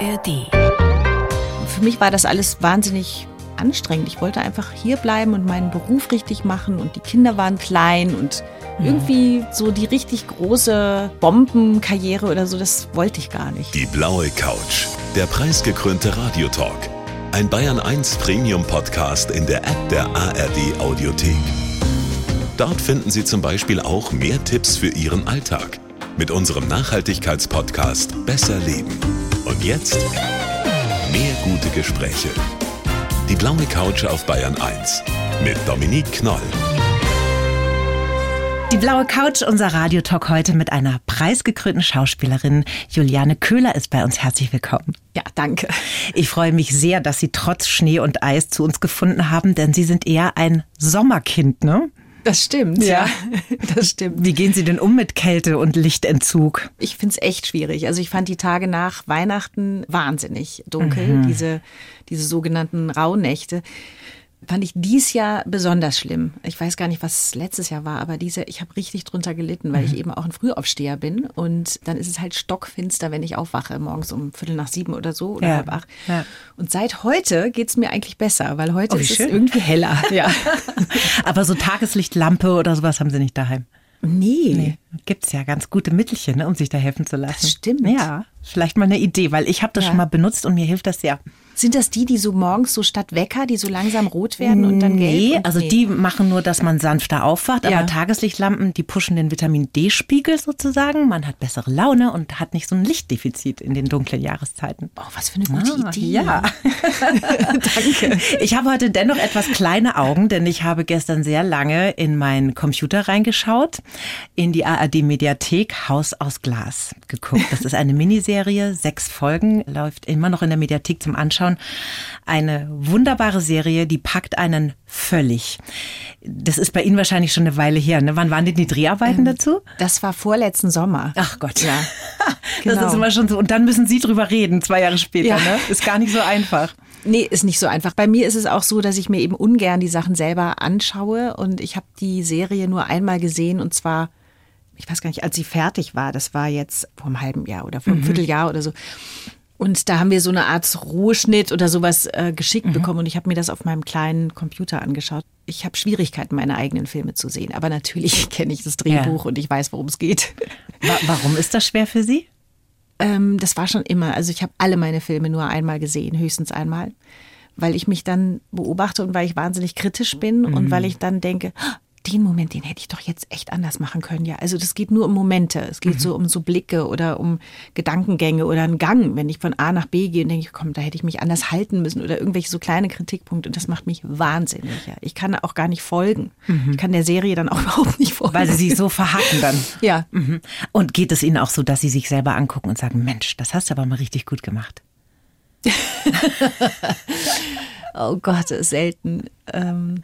ARD. Für mich war das alles wahnsinnig anstrengend. Ich wollte einfach hier bleiben und meinen Beruf richtig machen und die Kinder waren klein und irgendwie so die richtig große Bombenkarriere oder so, das wollte ich gar nicht. Die blaue Couch, der preisgekrönte Radiotalk. Ein Bayern 1 Premium Podcast in der App der ARD Audiothek. Dort finden Sie zum Beispiel auch mehr Tipps für Ihren Alltag mit unserem Nachhaltigkeitspodcast Besser Leben. Und jetzt mehr gute Gespräche. Die blaue Couch auf Bayern 1 mit Dominique Knoll. Die blaue Couch, unser Radiotalk heute mit einer preisgekrönten Schauspielerin. Juliane Köhler ist bei uns. Herzlich willkommen. Ja, danke. Ich freue mich sehr, dass Sie trotz Schnee und Eis zu uns gefunden haben, denn Sie sind eher ein Sommerkind, ne? Das stimmt, ja. Das stimmt. Wie gehen Sie denn um mit Kälte und Lichtentzug? Ich finde es echt schwierig. Also ich fand die Tage nach Weihnachten wahnsinnig dunkel, diese, diese sogenannten Rauhnächte. Fand ich dies Jahr besonders schlimm. Ich weiß gar nicht, was letztes Jahr war, aber diese, ich habe richtig drunter gelitten, weil ich eben auch ein Frühaufsteher bin. Und dann ist es halt stockfinster, wenn ich aufwache, morgens um Viertel nach sieben oder so oder Ja, halb acht. ja. Und seit heute geht's mir eigentlich besser, weil heute Oh, ist schön. es irgendwie heller. Ja. Aber so Tageslichtlampe oder sowas haben Sie nicht daheim? Nee. Nee, gibt's ja ganz gute Mittelchen, ne, um sich da helfen zu lassen. Das stimmt. Ja, vielleicht mal eine Idee, weil ich habe das Ja. schon mal benutzt und mir hilft das sehr. Sind das die, die so morgens so statt Wecker, die so langsam rot werden und dann gelb? Nee, also nee. die machen nur, dass man sanfter aufwacht, Ja. aber Tageslichtlampen, die pushen den Vitamin D-Spiegel sozusagen. Man hat bessere Laune und hat nicht so ein Lichtdefizit in den dunklen Jahreszeiten. Oh, was für eine gute Ah, Idee. Ja. Danke. Ich habe heute dennoch etwas kleine Augen, denn ich habe gestern sehr lange in meinen Computer reingeschaut, in die ARD-Mediathek Haus aus Glas geguckt. Das ist eine Miniserie, sechs Folgen, läuft immer noch in der Mediathek zum Anschauen. Eine wunderbare Serie, die packt einen völlig. Das ist bei Ihnen wahrscheinlich schon eine Weile her. Ne? Wann waren denn die Dreharbeiten dazu? Das war vorletzten Sommer. Ach Gott. Ja. Das Genau. ist immer schon so. Und dann müssen Sie drüber reden, zwei Jahre später. Ja. Ne? Ist gar nicht so einfach. Nee, ist nicht so einfach. Bei mir ist es auch so, dass ich mir eben ungern die Sachen selber anschaue und ich habe die Serie nur einmal gesehen und zwar, ich weiß gar nicht, als sie fertig war, das war jetzt vor einem halben Jahr oder vor einem Vierteljahr oder so. Und da haben wir so eine Art Rohschnitt oder sowas äh, geschickt bekommen und ich habe mir das auf meinem kleinen Computer angeschaut. Ich habe Schwierigkeiten, meine eigenen Filme zu sehen, aber natürlich kenne ich das Drehbuch und ich weiß, worum es geht. Wa warum ist das schwer für Sie? Ähm, das war schon immer. Also ich habe alle meine Filme nur einmal gesehen, höchstens einmal, weil ich mich dann beobachte und weil ich wahnsinnig kritisch bin und weil ich dann denke, "Ah, den Moment, den hätte ich doch jetzt echt anders machen können. Ja, also das geht nur um Momente. Es geht so um so Blicke oder um Gedankengänge oder einen Gang. Wenn ich von A nach B gehe und denke, komm, da hätte ich mich anders halten müssen oder irgendwelche so kleine Kritikpunkte und das macht mich wahnsinnig. Ja. Ich kann auch gar nicht folgen. Ich kann der Serie dann auch überhaupt nicht folgen. Weil Sie sich so verhaken dann. ja. Mhm. Und geht es Ihnen auch so, dass Sie sich selber angucken und sagen, Mensch, das hast du aber mal richtig gut gemacht? Oh Gott, selten. Ähm,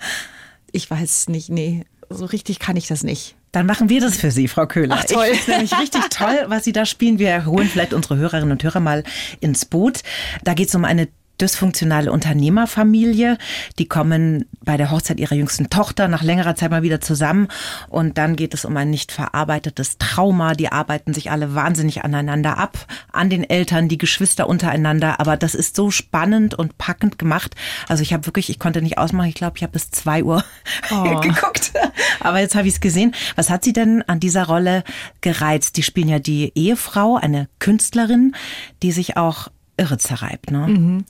ich weiß nicht, nee. So richtig kann ich das nicht. Dann machen wir das für Sie, Frau Köhler. Ach, toll. Ich nämlich richtig toll, was Sie da spielen. Wir holen vielleicht unsere Hörerinnen und Hörer mal ins Boot. Da geht es um eine dysfunktionale Unternehmerfamilie. Die kommen bei der Hochzeit ihrer jüngsten Tochter nach längerer Zeit mal wieder zusammen. Und dann geht es um ein nicht verarbeitetes Trauma. Die arbeiten sich alle wahnsinnig aneinander ab, an den Eltern, die Geschwister untereinander. Aber das ist so spannend und packend gemacht. Also ich habe wirklich, ich konnte nicht ausmachen. Ich glaube, ich habe bis zwei Uhr Oh. geguckt. Aber jetzt habe ich es gesehen. Was hat Sie denn an dieser Rolle gereizt? Die spielen ja die Ehefrau, eine Künstlerin, die sich auch irre zerreibt. Ne?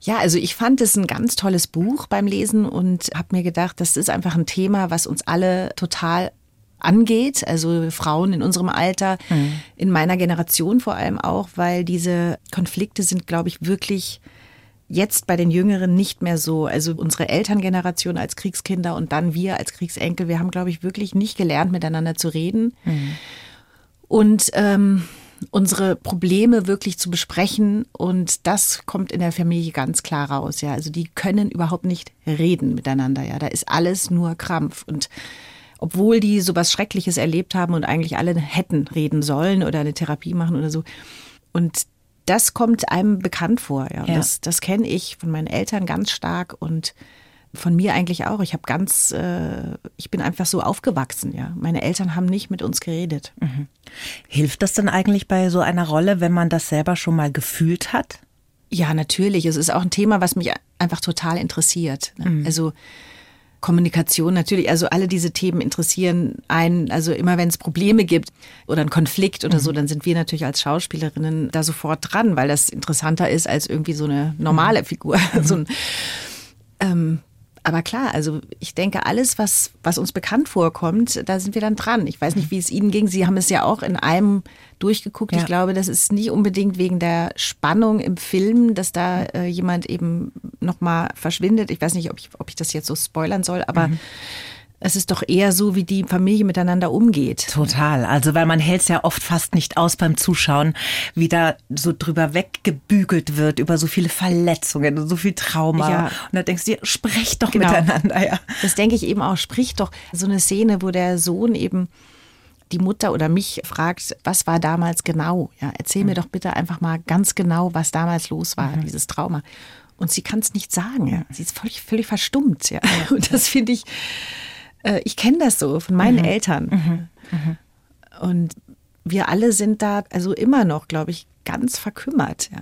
Ja, also ich fand es ein ganz tolles Buch beim Lesen und habe mir gedacht, das ist einfach ein Thema, was uns alle total angeht, also Frauen in unserem Alter, in meiner Generation vor allem auch, weil diese Konflikte sind, glaube ich, wirklich jetzt bei den Jüngeren nicht mehr so. Also unsere Elterngeneration als Kriegskinder und dann wir als Kriegsenkel, wir haben, glaube ich, wirklich nicht gelernt, miteinander zu reden. Und ähm, unsere Probleme wirklich zu besprechen. Und das kommt in der Familie ganz klar raus. Ja, also die können überhaupt nicht reden miteinander. Ja, da ist alles nur Krampf. Und obwohl die sowas Schreckliches erlebt haben und eigentlich alle hätten reden sollen oder eine Therapie machen oder so. Und das kommt einem bekannt vor. Ja, Ja. das, das kenne ich von meinen Eltern ganz stark und von mir eigentlich auch. Ich habe ganz, äh, ich bin einfach so aufgewachsen, ja. Meine Eltern haben nicht mit uns geredet. Mhm. Hilft das denn eigentlich bei so einer Rolle, wenn man das selber schon mal gefühlt hat? Ja, natürlich. Es ist auch ein Thema, was mich einfach total interessiert. Ne? Mhm. Also Kommunikation natürlich, also alle diese Themen interessieren einen. Also immer wenn es Probleme gibt oder einen Konflikt oder mhm. so, dann sind wir natürlich als Schauspielerinnen da sofort dran, weil das interessanter ist als irgendwie so eine normale mhm. Figur. Mhm. so ein, ähm, aber klar, also ich denke, alles, was, was uns bekannt vorkommt, da sind wir dann dran. Ich weiß nicht, wie es Ihnen ging. Sie haben es ja auch in einem durchgeguckt. Ja. Ich glaube, das ist nicht unbedingt wegen der Spannung im Film, dass da äh, jemand eben nochmal verschwindet. Ich weiß nicht, ob ich, ob ich das jetzt so spoilern soll, aber mhm es ist doch eher so, wie die Familie miteinander umgeht. Total. Also, weil man hält es ja oft fast nicht aus beim Zuschauen, wie da so drüber weggebügelt wird über so viele Verletzungen und so viel Trauma. Ja. Und da denkst du dir, sprecht doch genau. miteinander. Ja. Das denke ich eben auch, sprich doch. So eine Szene, wo der Sohn eben die Mutter oder mich fragt, was war damals genau? Ja, erzähl mhm. mir doch bitte einfach mal ganz genau, was damals los war, mhm. dieses Trauma. Und sie kann es nicht sagen. Ja. Sie ist völlig, völlig verstummt. Ja. Und das finde ich äh, ich kenne das so von meinen mhm. Eltern. Mhm. Mhm. Und wir alle sind da also immer noch, glaube ich, ganz verkümmert. Ja.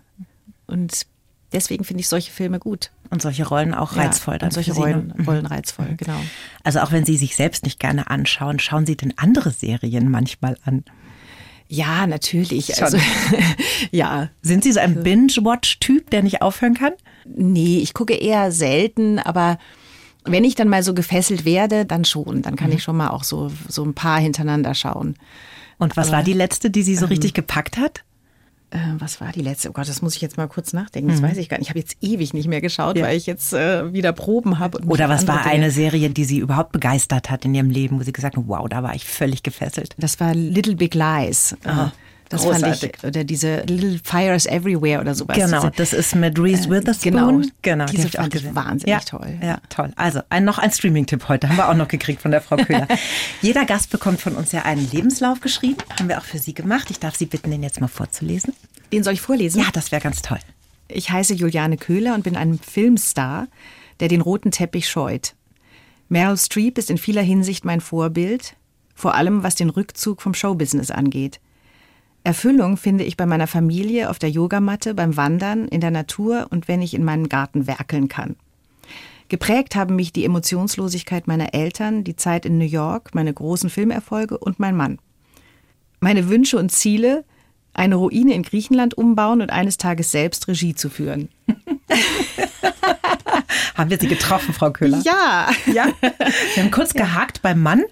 Und deswegen finde ich solche Filme gut. Und solche Rollen auch reizvoll. Ja, und solche Rollen, ne? Rollen reizvoll, mhm. genau. Also auch wenn Sie sich selbst nicht gerne anschauen, schauen Sie denn andere Serien manchmal an? Ja, natürlich. Also, ja. Sind Sie so ein Binge-Watch-Typ, der nicht aufhören kann? Nee, ich gucke eher selten, aber wenn ich dann mal so gefesselt werde, dann schon. Dann kann mhm. ich schon mal auch so, so ein paar hintereinander schauen. Und was Aber, war die letzte, die Sie so ähm, richtig gepackt hat? Äh, was war die letzte? Oh Gott, das muss ich jetzt mal kurz nachdenken. Das mhm. weiß ich gar nicht. Ich habe jetzt ewig nicht mehr geschaut, ja. weil ich jetzt äh, wieder Proben habe. Oder was war eine Serie, die Sie überhaupt begeistert hat in Ihrem Leben, wo Sie gesagt haben, wow, da war ich völlig gefesselt? Das war Little Big Lies. Aha. Das Großartig. fand ich, oder diese Little Fires Everywhere oder sowas. Genau, das ist mit Reese äh, Witherspoon. Genau, genau diese die fand ich wahnsinnig ja, toll. Ja, toll. Also ein, noch ein Streaming-Tipp heute haben wir auch noch gekriegt von der Frau Köhler. Jeder Gast bekommt von uns ja einen Lebenslauf geschrieben, haben wir auch für Sie gemacht. Ich darf Sie bitten, den jetzt mal vorzulesen. Den soll ich vorlesen? Ja, das wäre ganz toll. Ich heiße Juliane Köhler und bin ein Filmstar, der den roten Teppich scheut. Meryl Streep ist in vieler Hinsicht mein Vorbild, vor allem was den Rückzug vom Showbusiness angeht. Erfüllung finde ich bei meiner Familie, auf der Yogamatte, beim Wandern, in der Natur und wenn ich in meinem Garten werkeln kann. Geprägt haben mich die Emotionslosigkeit meiner Eltern, die Zeit in New York, meine großen Filmerfolge und mein Mann. Meine Wünsche und Ziele, eine Ruine in Griechenland umbauen und eines Tages selbst Regie zu führen. haben wir Sie getroffen, Frau Köhler? Ja. ja. Wir haben kurz ja. gehakt beim Mann.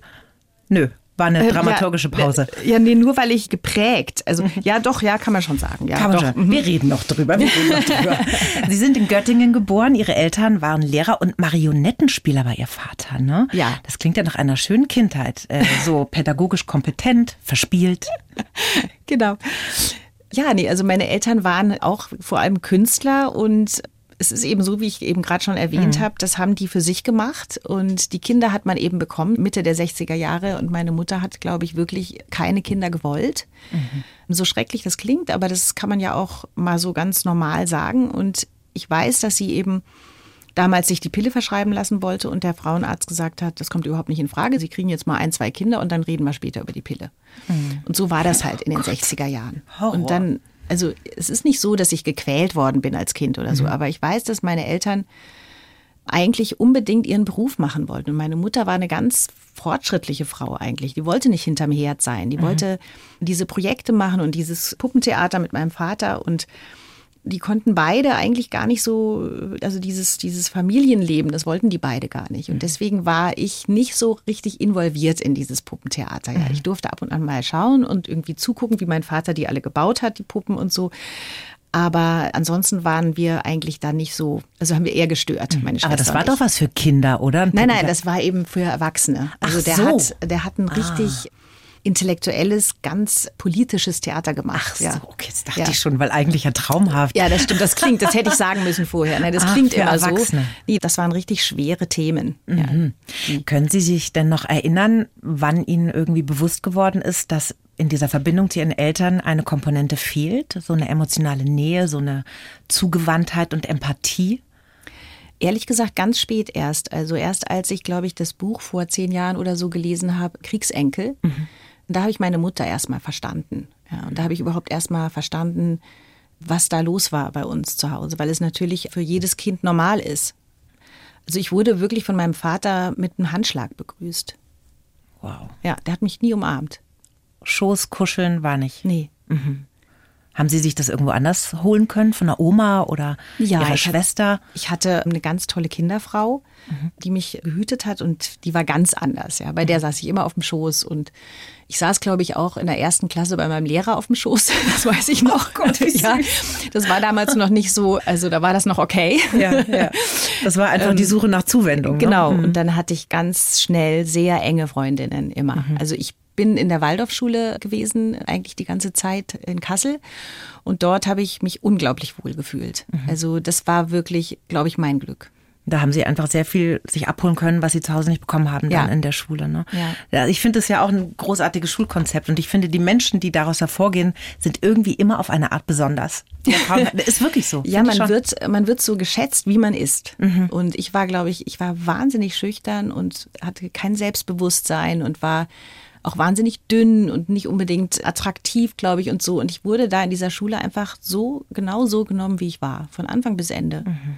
Nö, war eine äh, dramaturgische Pause. Ja, nee, nur weil ich geprägt. Also, ja, doch, ja, kann man schon sagen. Ja, kann man schon. Mhm. Wir reden noch drüber. Wir reden noch drüber. Sie sind in Göttingen geboren. Ihre Eltern waren Lehrer und Marionettenspieler war Ihr Vater, ne? Ja. Das klingt ja nach einer schönen Kindheit. Äh, so pädagogisch kompetent, verspielt. genau. Ja, nee, also meine Eltern waren auch vor allem Künstler und es ist eben so, wie ich eben gerade schon erwähnt mhm. habe, das haben die für sich gemacht und die Kinder hat man eben bekommen, Mitte der 60er Jahre und meine Mutter hat, glaube ich, wirklich keine Kinder gewollt. Mhm. So schrecklich das klingt, aber das kann man ja auch mal so ganz normal sagen und ich weiß, dass sie eben damals sich die Pille verschreiben lassen wollte und der Frauenarzt gesagt hat, das kommt überhaupt nicht in Frage, Sie kriegen jetzt mal ein, zwei Kinder und dann reden wir später über die Pille. Mhm. Und so war das halt in den oh 60er Jahren. Horror. Und dann also es ist nicht so, dass ich gequält worden bin als Kind oder so, mhm. aber ich weiß, dass meine Eltern eigentlich unbedingt ihren Beruf machen wollten. Und meine Mutter war eine ganz fortschrittliche Frau eigentlich. Die wollte nicht hinterm Herd sein. Die mhm. wollte diese Projekte machen und dieses Puppentheater mit meinem Vater und die konnten beide eigentlich gar nicht so, also dieses, dieses Familienleben, das wollten die beide gar nicht. Und mhm. deswegen war ich nicht so richtig involviert in dieses Puppentheater. Ja, mhm. ich durfte ab und an mal schauen und irgendwie zugucken, wie mein Vater die alle gebaut hat, die Puppen und so. Aber ansonsten waren wir eigentlich da nicht so, also haben wir eher gestört, meine Schwester. Aber das war doch was für Kinder, oder? Nein, nein, das war eben für Erwachsene. Also Ach der so. hat, der hat ein ah. Intellektuelles, ganz politisches Theater gemacht. Ach so, okay, jetzt dachte ja. ich schon, weil eigentlich ja traumhaft. Ja, das stimmt, das klingt, das hätte ich sagen müssen vorher. Ne, das Ach, klingt immer so. Nee, das waren richtig schwere Themen. Mhm. Ja. Können Sie sich denn noch erinnern, wann Ihnen irgendwie bewusst geworden ist, dass in dieser Verbindung zu Ihren Eltern eine Komponente fehlt? So eine emotionale Nähe, so eine Zugewandtheit und Empathie? Ehrlich gesagt, ganz spät erst. Also erst als ich, glaube ich, das Buch vor zehn Jahren oder so gelesen habe, Kriegsenkel, mhm. Da habe ich meine Mutter erstmal verstanden. Ja, und da habe ich überhaupt erstmal verstanden, was da los war bei uns zu Hause, weil es natürlich für jedes Kind normal ist. Also ich wurde wirklich von meinem Vater mit einem Handschlag begrüßt. Wow. Ja, der hat mich nie umarmt. Schoß, kuscheln war nicht. Nee. Mhm. Haben Sie sich das irgendwo anders holen können, von der Oma oder ja, Ihrer ich Schwester? Hatte, ich hatte eine ganz tolle Kinderfrau, mhm. die mich gehütet hat und die war ganz anders. Ja. Bei der saß ich immer auf dem Schoß und ich saß, glaube ich, auch in der ersten Klasse bei meinem Lehrer auf dem Schoß. Das weiß ich noch. Oh Gott, ja, das war damals noch nicht so, also da war das noch okay. Ja, ja. Das war einfach ähm, die Suche nach Zuwendung. Ne? Genau. Ne? Mhm. Und dann hatte ich ganz schnell sehr enge Freundinnen immer. Mhm. Also ich bin in der Waldorfschule gewesen, eigentlich die ganze Zeit in Kassel. Und dort habe ich mich unglaublich wohl gefühlt. Mhm. Also das war wirklich, glaube ich, mein Glück. Da haben sie einfach sehr viel sich abholen können, was sie zu Hause nicht bekommen haben dann ja. in der Schule. Ne? Ja. ich finde es ja auch ein großartiges Schulkonzept und ich finde, die Menschen, die daraus hervorgehen, sind irgendwie immer auf eine Art besonders. ist wirklich so. ja, man wird, man wird so geschätzt, wie man ist. Mhm. Und ich war, glaube ich, ich war wahnsinnig schüchtern und hatte kein Selbstbewusstsein und war auch wahnsinnig dünn und nicht unbedingt attraktiv, glaube ich, und so. Und ich wurde da in dieser Schule einfach so, genau so genommen, wie ich war, von Anfang bis Ende. Mhm.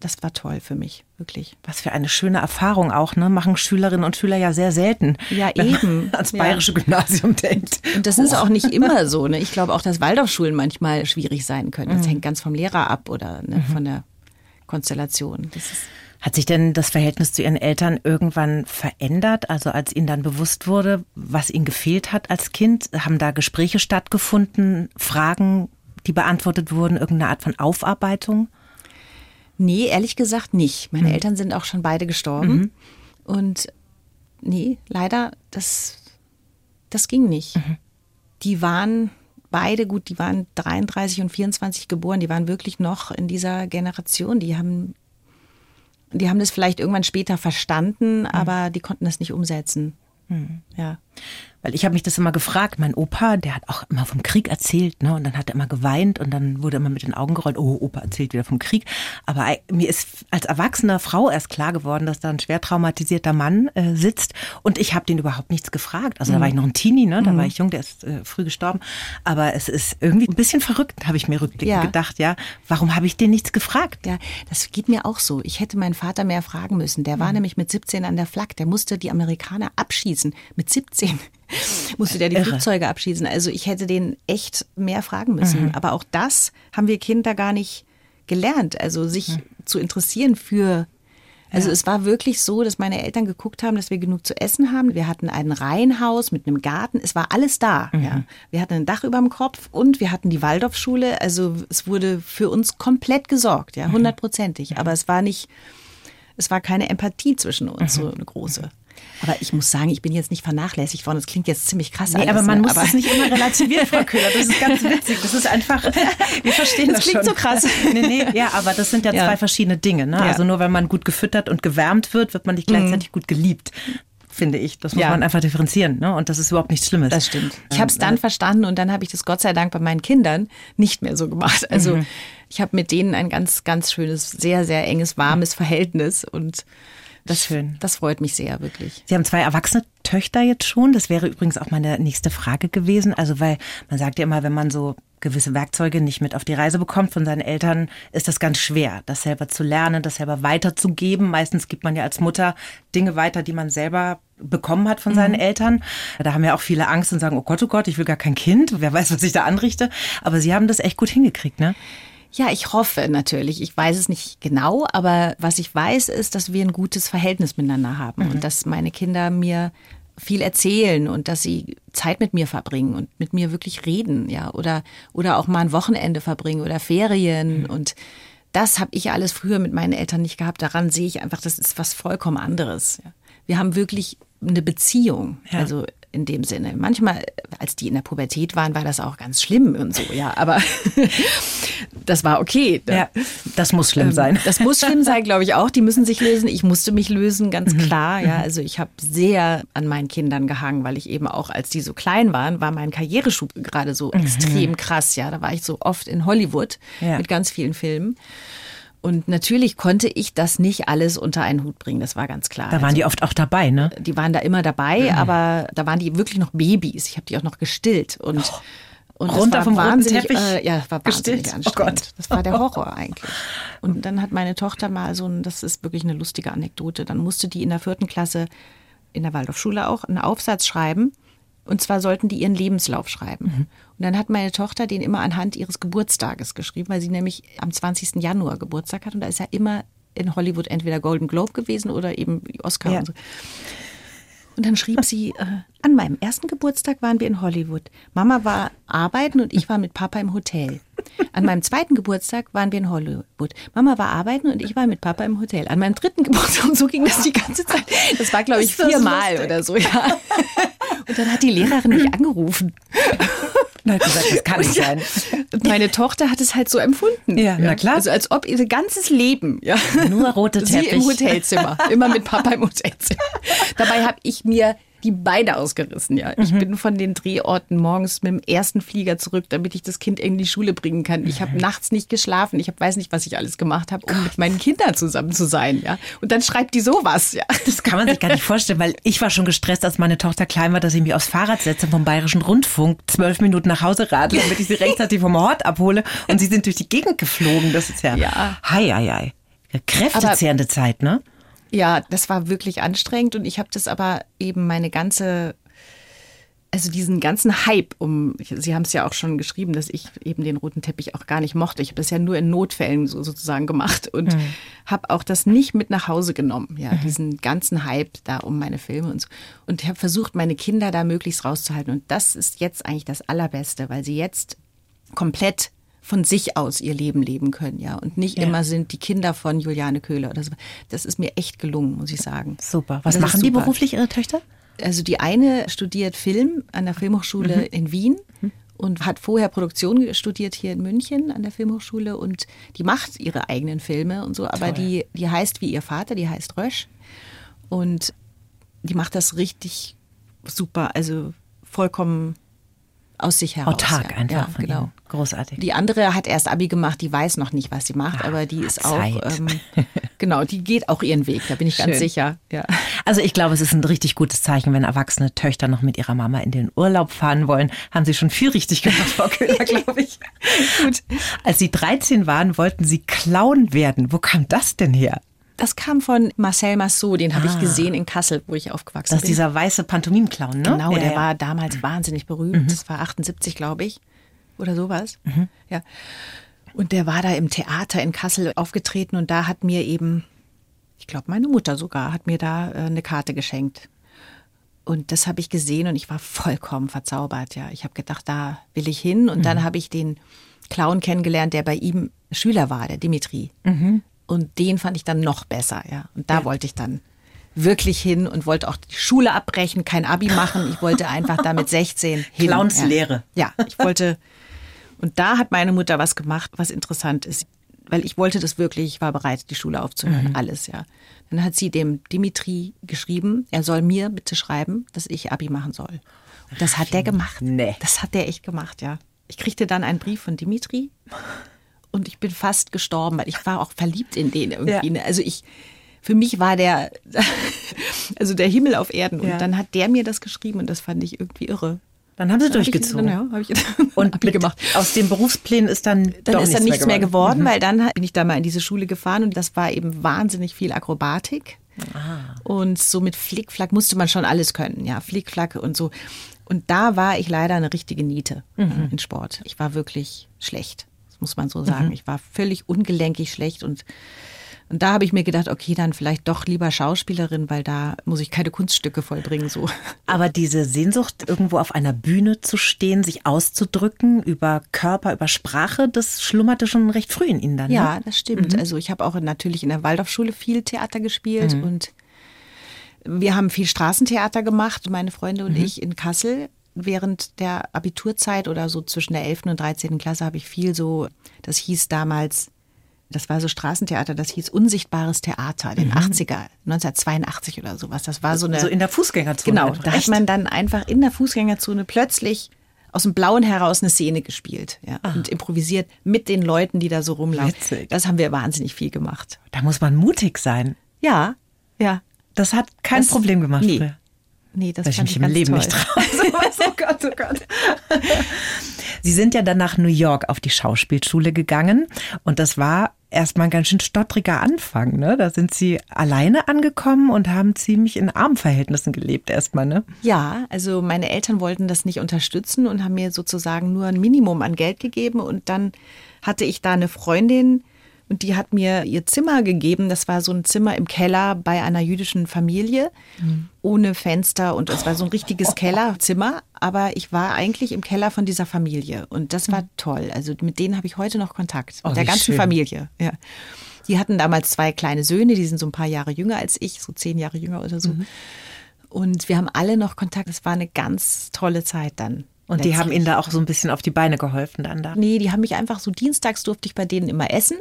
Das war toll für mich, wirklich. Was für eine schöne Erfahrung auch, ne? Machen Schülerinnen und Schüler ja sehr selten. Ja, eben. ans bayerische ja. Gymnasium denkt. Und das ist auch nicht immer so. Ne? Ich glaube auch, dass Waldorfschulen manchmal schwierig sein können. Das mhm. hängt ganz vom Lehrer ab oder ne, mhm. von der Konstellation. Das ist hat sich denn das Verhältnis zu Ihren Eltern irgendwann verändert? Also als Ihnen dann bewusst wurde, was Ihnen gefehlt hat als Kind? Haben da Gespräche stattgefunden, Fragen, die beantwortet wurden, irgendeine Art von Aufarbeitung? Nee, ehrlich gesagt nicht. Meine mhm. Eltern sind auch schon beide gestorben. Mhm. Und nee, leider, das, das ging nicht. Mhm. Die waren beide, gut, die waren 33 und 24 geboren, die waren wirklich noch in dieser Generation, die haben die haben das vielleicht irgendwann später verstanden, mhm. aber die konnten das nicht umsetzen. Mhm. Ja. Weil ich habe mich das immer gefragt. Mein Opa, der hat auch immer vom Krieg erzählt, ne? Und dann hat er immer geweint und dann wurde immer mit den Augen gerollt, oh, Opa erzählt wieder vom Krieg. Aber mir ist als erwachsene Frau erst klar geworden, dass da ein schwer traumatisierter Mann äh, sitzt und ich habe den überhaupt nichts gefragt. Also mhm. da war ich noch ein Teenie, ne? Da mhm. war ich jung, der ist äh, früh gestorben. Aber es ist irgendwie ein bisschen verrückt, habe ich mir rückblickend ja. gedacht, ja. Warum habe ich den nichts gefragt? Ja, das geht mir auch so. Ich hätte meinen Vater mehr fragen müssen. Der war mhm. nämlich mit 17 an der Flak. Der musste die Amerikaner abschießen. Mit 17 musste der die Irre. Flugzeuge abschießen. Also ich hätte den echt mehr fragen müssen. Mhm. Aber auch das haben wir Kinder gar nicht gelernt. Also sich mhm. zu interessieren für also ja. es war wirklich so, dass meine Eltern geguckt haben, dass wir genug zu essen haben. Wir hatten ein Reihenhaus mit einem Garten. Es war alles da. Mhm. Ja. Wir hatten ein Dach über dem Kopf und wir hatten die Waldorfschule. Also es wurde für uns komplett gesorgt, ja, mhm. hundertprozentig. Aber es war nicht, es war keine Empathie zwischen uns, mhm. so eine große. Aber ich muss sagen, ich bin jetzt nicht vernachlässigt worden. Das klingt jetzt ziemlich krass. Nee, alles, aber man ne? muss aber es nicht immer relativieren, Frau Köhler. Das ist ganz witzig. Das ist einfach, wir verstehen das, das klingt schon. so krass. Nee, nee, ja, aber das sind ja, ja. zwei verschiedene Dinge. Ne? Ja. Also nur weil man gut gefüttert und gewärmt wird, wird man nicht gleichzeitig mhm. gut geliebt finde ich. Das muss ja. man einfach differenzieren. Ne? Und das ist überhaupt nichts Schlimmes. Das stimmt. Ich habe es dann verstanden und dann habe ich das Gott sei Dank bei meinen Kindern nicht mehr so gemacht. Also mhm. ich habe mit denen ein ganz, ganz schönes, sehr, sehr enges, warmes Verhältnis und das, Schön. Das freut mich sehr, wirklich. Sie haben zwei erwachsene Töchter jetzt schon. Das wäre übrigens auch meine nächste Frage gewesen. Also, weil man sagt ja immer, wenn man so gewisse Werkzeuge nicht mit auf die Reise bekommt von seinen Eltern, ist das ganz schwer, das selber zu lernen, das selber weiterzugeben. Meistens gibt man ja als Mutter Dinge weiter, die man selber bekommen hat von seinen mhm. Eltern. Da haben ja auch viele Angst und sagen, oh Gott, oh Gott, ich will gar kein Kind. Wer weiß, was ich da anrichte. Aber Sie haben das echt gut hingekriegt, ne? Ja, ich hoffe natürlich. Ich weiß es nicht genau, aber was ich weiß, ist, dass wir ein gutes Verhältnis miteinander haben mhm. und dass meine Kinder mir viel erzählen und dass sie Zeit mit mir verbringen und mit mir wirklich reden, ja, oder oder auch mal ein Wochenende verbringen oder Ferien mhm. und das habe ich alles früher mit meinen Eltern nicht gehabt. Daran sehe ich einfach, das ist was vollkommen anderes. Wir haben wirklich eine Beziehung. Ja. Also in dem Sinne. Manchmal, als die in der Pubertät waren, war das auch ganz schlimm und so, ja, aber das war okay. Ja, das muss schlimm ähm, sein. Das muss schlimm sein, glaube ich auch. Die müssen sich lösen. Ich musste mich lösen, ganz mhm. klar. Ja, mhm. also ich habe sehr an meinen Kindern gehangen, weil ich eben auch, als die so klein waren, war mein Karriereschub gerade so mhm. extrem krass. Ja, da war ich so oft in Hollywood ja. mit ganz vielen Filmen. Und natürlich konnte ich das nicht alles unter einen Hut bringen, das war ganz klar. Da waren also, die oft auch dabei, ne? Die waren da immer dabei, mhm. aber da waren die wirklich noch Babys. Ich habe die auch noch gestillt und oh. Und runter vom roten Teppich. Äh, ja, war wahnsinnig gestillt. anstrengend. Oh Gott. Das war der Horror eigentlich. Und dann hat meine Tochter mal so ein, das ist wirklich eine lustige Anekdote, dann musste die in der vierten Klasse in der Waldorfschule auch einen Aufsatz schreiben. Und zwar sollten die ihren Lebenslauf schreiben. Mhm. Und dann hat meine Tochter den immer anhand ihres Geburtstages geschrieben, weil sie nämlich am 20. Januar Geburtstag hat. Und da ist ja immer in Hollywood entweder Golden Globe gewesen oder eben Oscar. Ja. Und so. Und dann schrieb sie, äh, an meinem ersten Geburtstag waren wir in Hollywood. Mama war arbeiten und ich war mit Papa im Hotel. An meinem zweiten Geburtstag waren wir in Hollywood. Mama war arbeiten und ich war mit Papa im Hotel. An meinem dritten Geburtstag, und so ging das die ganze Zeit. Das war, glaube ich, viermal oder so, ja. Und dann hat die Lehrerin mich angerufen. Und hat gesagt, das kann nicht sein. Meine Tochter hat es halt so empfunden. Ja, na klar. Also als ob ihr ganzes Leben, ja. Nur rote Teppich. Sie im Hotelzimmer. Immer mit Papa im Hotelzimmer. Dabei habe ich mir die Beine ausgerissen, ja. Ich mhm. bin von den Drehorten morgens mit dem ersten Flieger zurück, damit ich das Kind in die Schule bringen kann. Ich habe mhm. nachts nicht geschlafen. Ich hab, weiß nicht, was ich alles gemacht habe, um Gott. mit meinen Kindern zusammen zu sein, ja. Und dann schreibt die sowas, ja. Das kann man sich gar nicht vorstellen, weil ich war schon gestresst, als meine Tochter klein war, dass ich mich aufs Fahrrad setze vom Bayerischen Rundfunk, zwölf Minuten nach Hause radle, damit ich sie rechtzeitig vom Hort abhole. Und sie sind durch die Gegend geflogen. Das ist ja, ja. hei, hei, hei. Kräftezehrende Zeit, ne? Ja, das war wirklich anstrengend und ich habe das aber eben meine ganze, also diesen ganzen Hype um, Sie haben es ja auch schon geschrieben, dass ich eben den roten Teppich auch gar nicht mochte. Ich habe das ja nur in Notfällen so sozusagen gemacht und mhm. habe auch das nicht mit nach Hause genommen, ja, mhm. diesen ganzen Hype da um meine Filme und so. Und habe versucht, meine Kinder da möglichst rauszuhalten und das ist jetzt eigentlich das Allerbeste, weil sie jetzt komplett von sich aus ihr Leben leben können, ja. Und nicht ja. immer sind die Kinder von Juliane Köhler oder so. Das ist mir echt gelungen, muss ich sagen. Super. Was machen die beruflich, Ihre Töchter? Also die eine studiert Film an der Filmhochschule mhm. in Wien mhm. und hat vorher Produktion studiert hier in München an der Filmhochschule und die macht ihre eigenen Filme und so, aber die, die heißt wie ihr Vater, die heißt Rösch und die macht das richtig super, also vollkommen aus sich heraus. Autark ja. einfach. Ja, genau. Großartig. Die andere hat erst Abi gemacht, die weiß noch nicht, was sie macht, ah, aber die ist Zeit. auch, ähm, genau, die geht auch ihren Weg, da bin ich Schön. ganz sicher. Ja. Also ich glaube, es ist ein richtig gutes Zeichen, wenn erwachsene Töchter noch mit ihrer Mama in den Urlaub fahren wollen. Haben sie schon viel richtig gemacht, Frau Köhler, glaube ich. Gut. Als sie 13 waren, wollten sie Clown werden. Wo kam das denn her? Das kam von Marcel Massot, den habe ah. ich gesehen in Kassel, wo ich aufgewachsen das bin. Das ist dieser weiße Pantomim-Clown, ne? Genau, ja, der ja. war damals wahnsinnig berühmt. Mhm. Das war 78, glaube ich. Oder sowas. Mhm. Ja. Und der war da im Theater in Kassel aufgetreten und da hat mir eben, ich glaube, meine Mutter sogar, hat mir da äh, eine Karte geschenkt. Und das habe ich gesehen und ich war vollkommen verzaubert, ja. Ich habe gedacht, da will ich hin. Und mhm. dann habe ich den Clown kennengelernt, der bei ihm Schüler war, der Dimitri. Mhm. Und den fand ich dann noch besser, ja. Und da ja. wollte ich dann wirklich hin und wollte auch die Schule abbrechen, kein Abi machen. Ich wollte einfach da mit 16 hin. Clownslehre. Ja. ja, ich wollte. Und da hat meine Mutter was gemacht, was interessant ist. Weil ich wollte das wirklich, ich war bereit, die Schule aufzuhören, mhm. alles, ja. Dann hat sie dem Dimitri geschrieben, er soll mir bitte schreiben, dass ich Abi machen soll. Und das hat der gemacht. Nee. Das hat der echt gemacht, ja. Ich kriegte dann einen Brief von Dimitri und ich bin fast gestorben, weil ich war auch verliebt in den irgendwie. Ja. Ne? Also ich, für mich war der, also der Himmel auf Erden. Und ja. dann hat der mir das geschrieben und das fand ich irgendwie irre. Dann haben sie dann durchgezogen. Hab ich, dann, ja, hab ich und mit, gemacht. aus den Berufsplänen ist dann dann ist nichts dann nichts mehr geworden, mehr geworden mhm. weil dann bin ich da mal in diese Schule gefahren und das war eben wahnsinnig viel Akrobatik. Ah. Und so mit Flickflack musste man schon alles können, ja, Flickflack und so. Und da war ich leider eine richtige Niete mhm. in Sport. Ich war wirklich schlecht muss man so sagen. Mhm. Ich war völlig ungelenkig schlecht und und da habe ich mir gedacht, okay, dann vielleicht doch lieber Schauspielerin, weil da muss ich keine Kunststücke vollbringen. So. Aber diese Sehnsucht, irgendwo auf einer Bühne zu stehen, sich auszudrücken über Körper, über Sprache, das schlummerte schon recht früh in Ihnen dann. Ja, ne? das stimmt. Mhm. Also ich habe auch natürlich in der Waldorfschule viel Theater gespielt mhm. und wir haben viel Straßentheater gemacht, meine Freunde und mhm. ich in Kassel während der Abiturzeit oder so zwischen der 11. und 13. Klasse habe ich viel so, das hieß damals, das war so Straßentheater, das hieß Unsichtbares Theater, den mhm. 80er, 1982 oder sowas. Das war so eine. So in der Fußgängerzone. Genau, da hat man dann einfach in der Fußgängerzone plötzlich aus dem Blauen heraus eine Szene gespielt ja, und improvisiert mit den Leuten, die da so rumlaufen. Witzig. Das haben wir wahnsinnig viel gemacht. Da muss man mutig sein. Ja, ja. Das hat kein Das- Problem gemacht nee. früher. Nee, das ich fand mich ich im ganz Leben toll. nicht traue. Oh Gott, oh Gott. Sie sind ja dann nach New York auf die Schauspielschule gegangen und das war erstmal ein ganz schön stottriger Anfang. Ne? Da sind Sie alleine angekommen und haben ziemlich in Armverhältnissen gelebt erstmal. Ne? Ja, also meine Eltern wollten das nicht unterstützen und haben mir sozusagen nur ein Minimum an Geld gegeben. Und dann hatte ich da eine Freundin und die hat mir ihr Zimmer gegeben. Das war so ein Zimmer im Keller bei einer jüdischen Familie ohne Fenster und es war so ein richtiges Kellerzimmer. Aber ich war eigentlich im Keller von dieser Familie und das war toll. Also mit denen habe ich heute noch Kontakt. Oh, Mit der wie ganzen schön. Familie. Ja. Die hatten damals zwei kleine Söhne, die sind so ein paar Jahre jünger als ich, so zehn Jahre jünger oder so. Und wir haben alle noch Kontakt. Es war eine ganz tolle Zeit dann. Und die haben. Ihnen da auch so ein bisschen auf die Beine geholfen dann da. Nee, die haben mich einfach so dienstags durfte ich bei denen immer essen.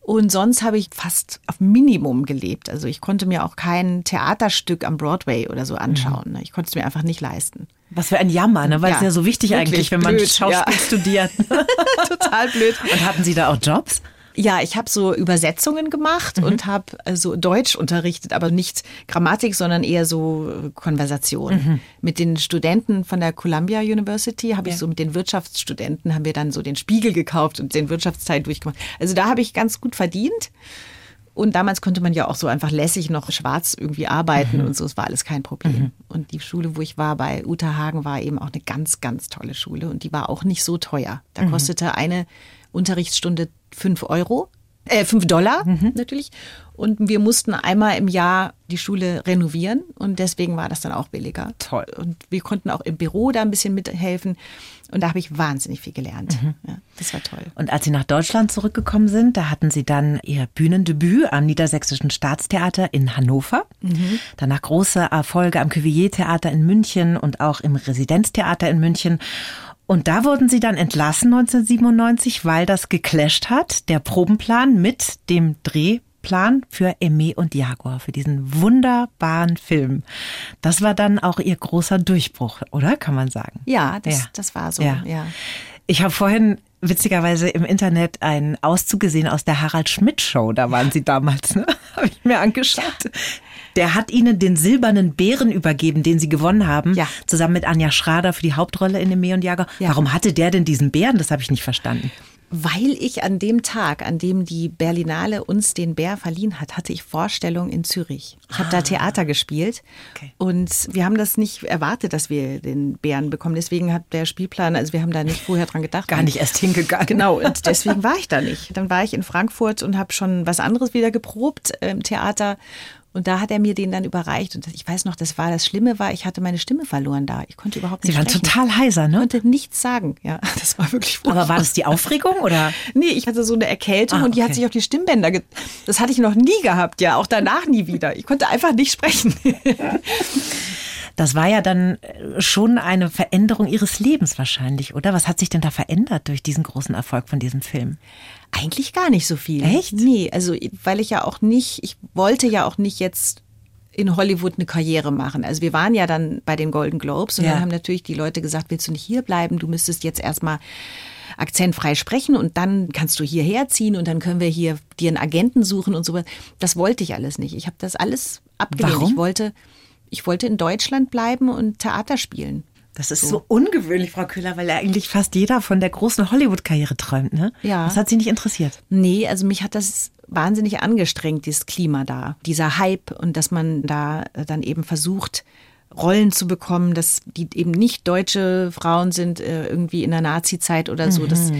Und sonst habe ich fast auf Minimum gelebt. Also ich konnte mir auch kein Theaterstück am Broadway oder so anschauen. ne. Ich konnte es mir einfach nicht leisten. Was für ein Jammer, ne? weil es Ja, ja so wichtig eigentlich, wenn man blöd, Schauspiel ja. studiert. Total blöd. Und hatten Sie da auch Jobs? Ja, ich habe so Übersetzungen gemacht und habe so Deutsch unterrichtet, aber nicht Grammatik, sondern eher so äh, Konversation. Mit den Studenten von der Columbia University habe ich so mit den Wirtschaftsstudenten haben wir dann so den Spiegel gekauft und den Wirtschaftsteil durchgemacht. Also da habe ich ganz gut verdient. Und damals konnte man ja auch so einfach lässig noch schwarz irgendwie arbeiten und so. Es war alles kein Problem. Und die Schule, wo ich war bei Uta Hagen, war eben auch eine ganz, ganz tolle Schule. Und die war auch nicht so teuer. Da kostete eine Unterrichtsstunde fünf Euro. Äh, fünf Dollar natürlich. Und wir mussten einmal im Jahr die Schule renovieren und deswegen war das dann auch billiger. Toll. Und wir konnten auch im Büro da ein bisschen mithelfen. Und da habe ich wahnsinnig viel gelernt. Ja, das war toll. Und als Sie nach Deutschland zurückgekommen sind, da hatten Sie dann Ihr Bühnendebüt am Niedersächsischen Staatstheater in Hannover. Danach große Erfolge am Cuvier-Theater in München und auch im Residenztheater in München. Und da wurden Sie dann entlassen 1997, weil das geclasht hat, der Probenplan mit dem Drehplan für Aimé und Jaguar, für diesen wunderbaren Film. Das war dann auch Ihr großer Durchbruch, oder? Kann man sagen. Ja, das, Ja. das war so. Ja. Ja. Ich habe vorhin witzigerweise im Internet einen Auszug gesehen aus der Harald Schmidt Show. Da waren Sie damals, ne? Habe ich mir angeschaut. Der hat Ihnen den silbernen Bären übergeben, den Sie gewonnen haben, Ja. zusammen mit Anja Schrader für die Hauptrolle in dem und Jager. Ja. Warum hatte der denn diesen Bären? Das habe ich nicht verstanden. Weil ich an dem Tag, an dem die Berlinale uns den Bär verliehen hat, hatte ich Vorstellung in Zürich. Ich habe da Theater gespielt Ah. Okay. und wir haben das nicht erwartet, dass wir den Bären bekommen. Deswegen hat der Spielplan, also wir haben da nicht vorher dran gedacht. Gar nicht erst hingegangen. Genau, und deswegen war ich da nicht. Dann war ich in Frankfurt und habe schon was anderes wieder geprobt äh, im Theater. Und da hat er mir den dann überreicht. Und ich weiß noch, das war das Schlimme war, ich hatte meine Stimme verloren da. Ich konnte überhaupt Sie nicht waren sprechen. total heiser, Ich ne? konnte nichts sagen. Ja, das war wirklich furchtbar. Aber war das die Aufregung oder? Nee, ich hatte so eine Erkältung Ah, und die hat sich auf die Stimmbänder ge Das hatte ich noch nie gehabt, ja, auch danach nie wieder. Ich konnte einfach nicht sprechen. Das war ja dann äh, schon eine Veränderung Ihres Lebens wahrscheinlich, oder? Was hat sich denn da verändert durch diesen großen Erfolg von diesem Film? Eigentlich gar nicht so viel. Echt? Nee, also weil ich ja auch nicht, ich wollte ja auch nicht jetzt in Hollywood eine Karriere machen. Also wir waren ja dann bei den Golden Globes und Ja. dann haben natürlich die Leute gesagt, willst du nicht hier bleiben? Du müsstest jetzt erstmal akzentfrei sprechen und dann kannst du hierher ziehen und dann können wir hier dir einen Agenten suchen und so. Das wollte ich alles nicht. Ich habe das alles abgelehnt. Warum? Ich wollte, ich wollte in Deutschland bleiben und Theater spielen. Das ist so, ungewöhnlich, Frau Köhler, weil ja eigentlich fast jeder von der großen Hollywood-Karriere träumt, ne? Ja. Das hat Sie nicht interessiert. Nee, also mich hat das wahnsinnig angestrengt, dieses Klima da, dieser Hype und dass man da äh, dann eben versucht, Rollen zu bekommen, dass die eben nicht deutsche Frauen sind, äh, irgendwie in der Nazi-Zeit oder so. Das,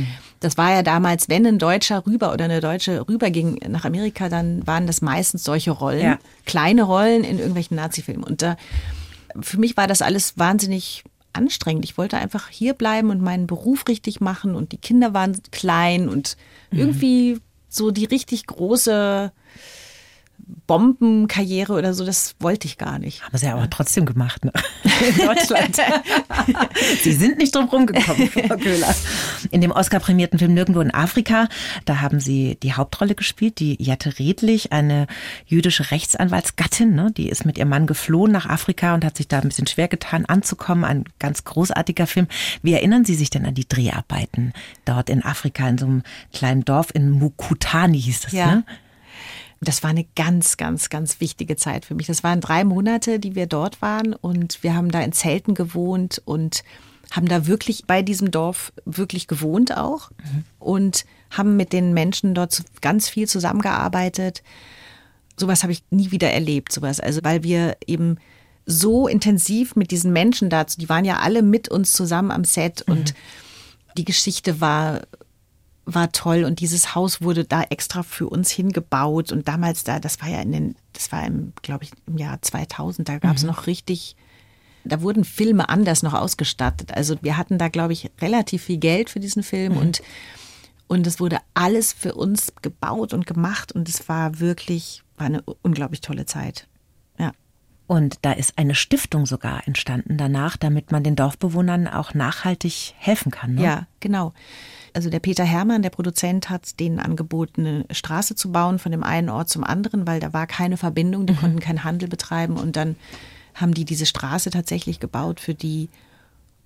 das war ja damals, wenn ein Deutscher rüber oder eine Deutsche rüberging nach Amerika, dann waren das meistens solche Rollen, Ja. kleine Rollen in irgendwelchen Nazi-Filmen. Und da, für mich war das alles wahnsinnig anstrengend. Ich wollte einfach hier bleiben und meinen Beruf richtig machen und die Kinder waren klein und irgendwie so die richtig große Bombenkarriere oder so, das wollte ich gar nicht. Haben Sie ja aber trotzdem gemacht, ne? In Deutschland. Sie sind nicht drum rumgekommen, Frau Köhler. In dem Oscar-prämierten Film Nirgendwo in Afrika, da haben Sie die Hauptrolle gespielt, die Jette Redlich, eine jüdische Rechtsanwaltsgattin, ne? die ist mit ihrem Mann geflohen nach Afrika und hat sich da ein bisschen schwer getan, anzukommen. Ein ganz großartiger Film. Wie erinnern Sie sich denn an die Dreharbeiten dort in Afrika, in so einem kleinen Dorf in Mukutani hieß das, Ja. ne? Das war eine ganz, ganz, ganz wichtige Zeit für mich. Das waren drei Monate, die wir dort waren und wir haben da in Zelten gewohnt und haben da wirklich bei diesem Dorf wirklich gewohnt auch und haben mit den Menschen dort ganz viel zusammengearbeitet. Sowas habe ich nie wieder erlebt, sowas. Also weil wir eben so intensiv mit diesen Menschen da, die waren ja alle mit uns zusammen am Set und die Geschichte war war toll und dieses Haus wurde da extra für uns hingebaut und damals da, das war ja in den, das war im, glaube ich, im Jahr 2000, da gab es noch richtig, da wurden Filme anders noch ausgestattet. Also wir hatten da, glaube ich, relativ viel Geld für diesen Film und und es wurde alles für uns gebaut und gemacht und es war wirklich, war eine unglaublich tolle Zeit. Ja. Und da ist eine Stiftung sogar entstanden danach, damit man den Dorfbewohnern auch nachhaltig helfen kann. Ne? Ja, genau. Also der Peter Hermann, der Produzent, hat denen angeboten, eine Straße zu bauen von dem einen Ort zum anderen, weil da war keine Verbindung, die konnten keinen Handel betreiben und dann haben die diese Straße tatsächlich gebaut für die.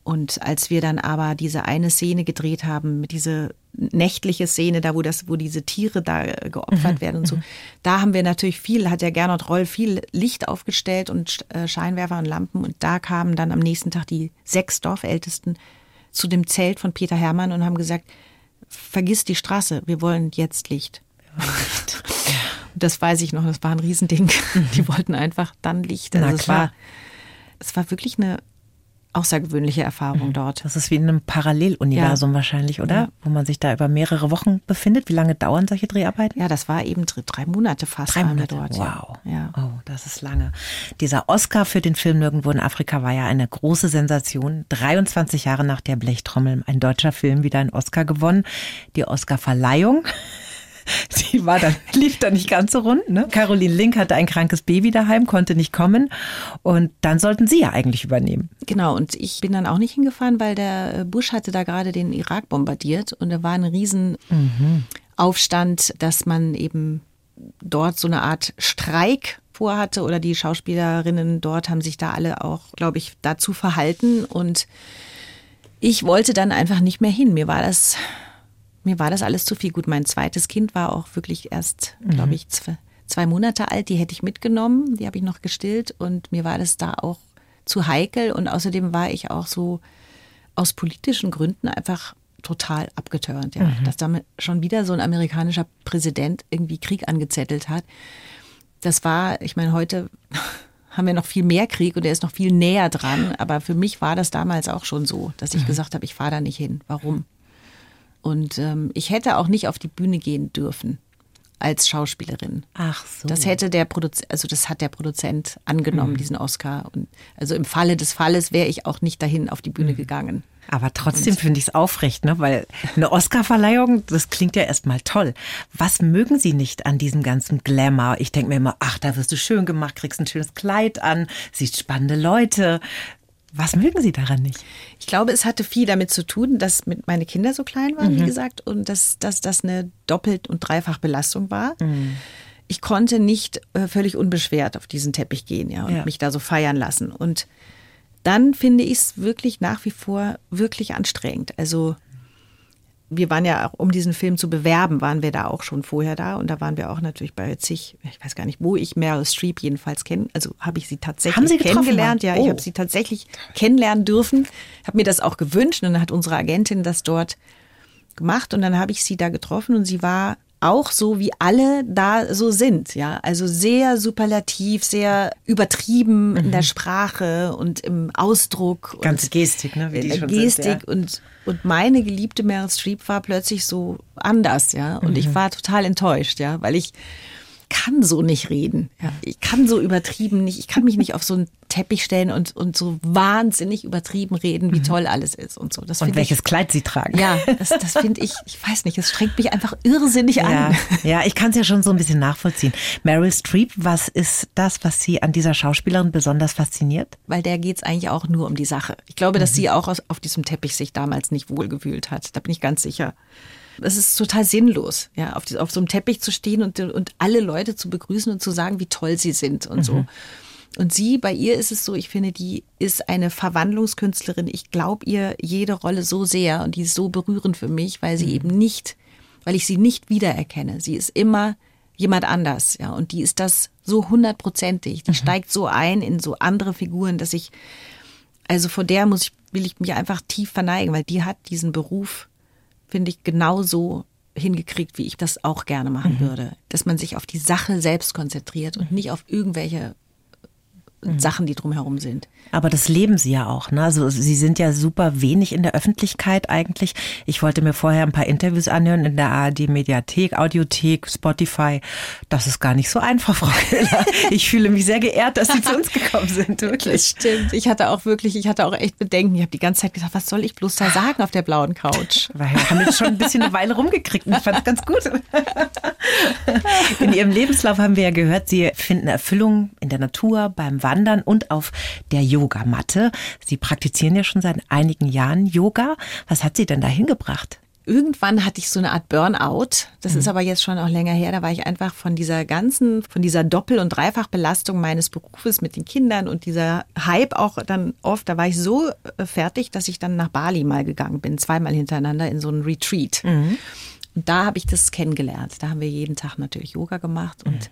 Und als wir dann aber diese eine Szene gedreht haben, diese nächtliche Szene, da wo das, wo diese Tiere da äh, geopfert werden und so, da haben wir natürlich viel, hat der Gernot Roll viel Licht aufgestellt und äh, Scheinwerfer und Lampen und da kamen dann am nächsten Tag die sechs Dorfältesten zu dem Zelt von Peter Hermann und haben gesagt, vergiss die Straße, wir wollen jetzt Licht. Und das weiß ich noch, das war ein Riesending. Die wollten einfach dann Licht. Also Na es war, es war wirklich eine außergewöhnliche Erfahrung dort. Das ist wie in einem Paralleluniversum wahrscheinlich, oder? Ja. Wo man sich da über mehrere Wochen befindet. Wie lange dauern solche Dreharbeiten? Ja, das war eben dr- drei Monate fast. Drei Monate. dort. wow. Ja. Oh, das ist lange. Dieser Oscar für den Film Nirgendwo in Afrika war ja eine große Sensation. 23 Jahre nach der Blechtrommel ein deutscher Film wieder einen Oscar gewonnen. Die Oscarverleihung. Die war dann, lief dann nicht ganz so rund. Ne? Caroline Link hatte ein krankes Baby daheim, konnte nicht kommen. Und dann sollten Sie ja eigentlich übernehmen. Genau, und ich bin dann auch nicht hingefahren, weil der äh, Bush hatte da gerade den Irak bombardiert und da war ein riesen Aufstand, dass man eben dort so eine Art Streik vorhatte oder die Schauspielerinnen dort haben sich da alle auch, glaube ich, dazu verhalten und ich wollte dann einfach nicht mehr hin. Mir war das, mir war das alles zu viel. Gut, mein zweites Kind war auch wirklich erst, glaube ich, zwei, Monate alt. Die hätte ich mitgenommen, die habe ich noch gestillt und mir war das da auch zu heikel und außerdem war ich auch so aus politischen Gründen einfach total abgeturnt, ja. Dass damit schon wieder so ein amerikanischer Präsident irgendwie Krieg angezettelt hat. Das war, ich meine, heute haben wir noch viel mehr Krieg und er ist noch viel näher dran, aber für mich war das damals auch schon so, dass ich gesagt habe, ich fahre da nicht hin. Warum? Und ähm, ich hätte auch nicht auf die Bühne gehen dürfen als Schauspielerin. Ach so. Das hätte der Produzent, also das hat der Produzent angenommen, diesen Oscar. Und also im Falle des Falles wäre ich auch nicht dahin auf die Bühne gegangen. Aber trotzdem finde ich es aufrecht, ne? weil eine Oscarverleihung, das klingt ja erstmal toll. Was mögen Sie nicht an diesem ganzen Glamour? Ich denke mir immer, ach, da wirst du schön gemacht, kriegst ein schönes Kleid an, siehst spannende Leute. Was mögen Sie daran nicht? Ich glaube, es hatte viel damit zu tun, dass mit meine Kinder so klein waren, wie gesagt, und dass, dass das eine Doppelt- und Dreifachbelastung war. Ich konnte nicht äh, völlig unbeschwert auf diesen Teppich gehen ja, und Ja. mich da so feiern lassen. Und dann finde ich es wirklich nach wie vor wirklich anstrengend. Also wir waren ja auch, um diesen Film zu bewerben, waren wir da auch schon vorher da und da waren wir auch natürlich bei zig, ich weiß gar nicht, wo ich Meryl Streep jedenfalls kennen, also habe ich sie tatsächlich Haben Sie kennengelernt. Ja, ich Oh. habe sie tatsächlich kennenlernen dürfen, habe mir das auch gewünscht und dann hat unsere Agentin das dort gemacht und dann habe ich sie da getroffen und sie war auch so, wie alle da so sind, ja. Also sehr superlativ, sehr übertrieben in der Sprache und im Ausdruck. Ganz und Gestik, ne, wie die der schon Gestik sind, ja. und, und meine geliebte Meryl Streep war plötzlich so anders, ja. Und Mhm. ich war total enttäuscht, ja, weil ich kann so nicht reden. Ja. Ich kann so übertrieben nicht, ich kann mich nicht auf so einen Teppich stellen und, und so wahnsinnig übertrieben reden, wie mhm. toll alles ist und so. Das und welches ich, Kleid sie tragen. Ja, das, das finde ich, ich weiß nicht, es strengt mich einfach irrsinnig ja, an. Ja, ich kann es ja schon so ein bisschen nachvollziehen. Meryl Streep, was ist das, was Sie an dieser Schauspielerin besonders fasziniert? Weil der geht es eigentlich auch nur um die Sache. Ich glaube, dass mhm. sie auch auf diesem Teppich sich damals nicht wohlgefühlt hat. Da bin ich ganz sicher. Es ist total sinnlos, ja, auf, die, auf so einem Teppich zu stehen und, und alle Leute zu begrüßen und zu sagen, wie toll sie sind und mhm. so. Und sie, bei ihr ist es so, ich finde, die ist eine Verwandlungskünstlerin. Ich glaube ihr jede Rolle so sehr und die ist so berührend für mich, weil sie mhm. eben nicht, weil ich sie nicht wiedererkenne. Sie ist immer jemand anders, ja, und die ist das so hundertprozentig. Die mhm. steigt so ein in so andere Figuren, dass ich, also vor der muss ich, will ich mich einfach tief verneigen, weil die hat diesen Beruf finde ich, genauso hingekriegt, wie ich das auch gerne machen mhm. würde. Dass man sich auf die Sache selbst konzentriert und nicht auf irgendwelche mhm. Sachen, die drumherum sind. Aber das leben Sie ja auch. Ne? Also Sie sind ja super wenig in der Öffentlichkeit eigentlich. Ich wollte mir vorher ein paar Interviews anhören in der ARD Mediathek, Audiothek, Spotify. Das ist gar nicht so einfach, Frau Keller. Ich fühle mich sehr geehrt, dass Sie zu uns gekommen sind. Wirklich. Das stimmt. Ich hatte auch wirklich, ich hatte auch echt Bedenken. Ich habe die ganze Zeit gesagt, was soll ich bloß da sagen auf der blauen Couch? Wir haben jetzt schon ein bisschen eine Weile rumgekriegt und ich fand es ganz gut. In Ihrem Lebenslauf haben wir ja gehört, Sie finden Erfüllung in der Natur, beim Wandern und auf der Yoga. Yogamatte. Sie praktizieren ja schon seit einigen Jahren Yoga. Was hat Sie denn da hingebracht? Irgendwann hatte ich so eine Art Burnout. Das mhm. ist aber jetzt schon auch länger her. Da war ich einfach von dieser ganzen, von dieser Doppel- und Dreifachbelastung meines Berufes mit den Kindern und dieser Hype auch dann oft, da war ich so äh, fertig, dass ich dann nach Bali mal gegangen bin, zweimal hintereinander in so einen Retreat. Mhm. Und da habe ich das kennengelernt. Da haben wir jeden Tag natürlich Yoga gemacht und mhm.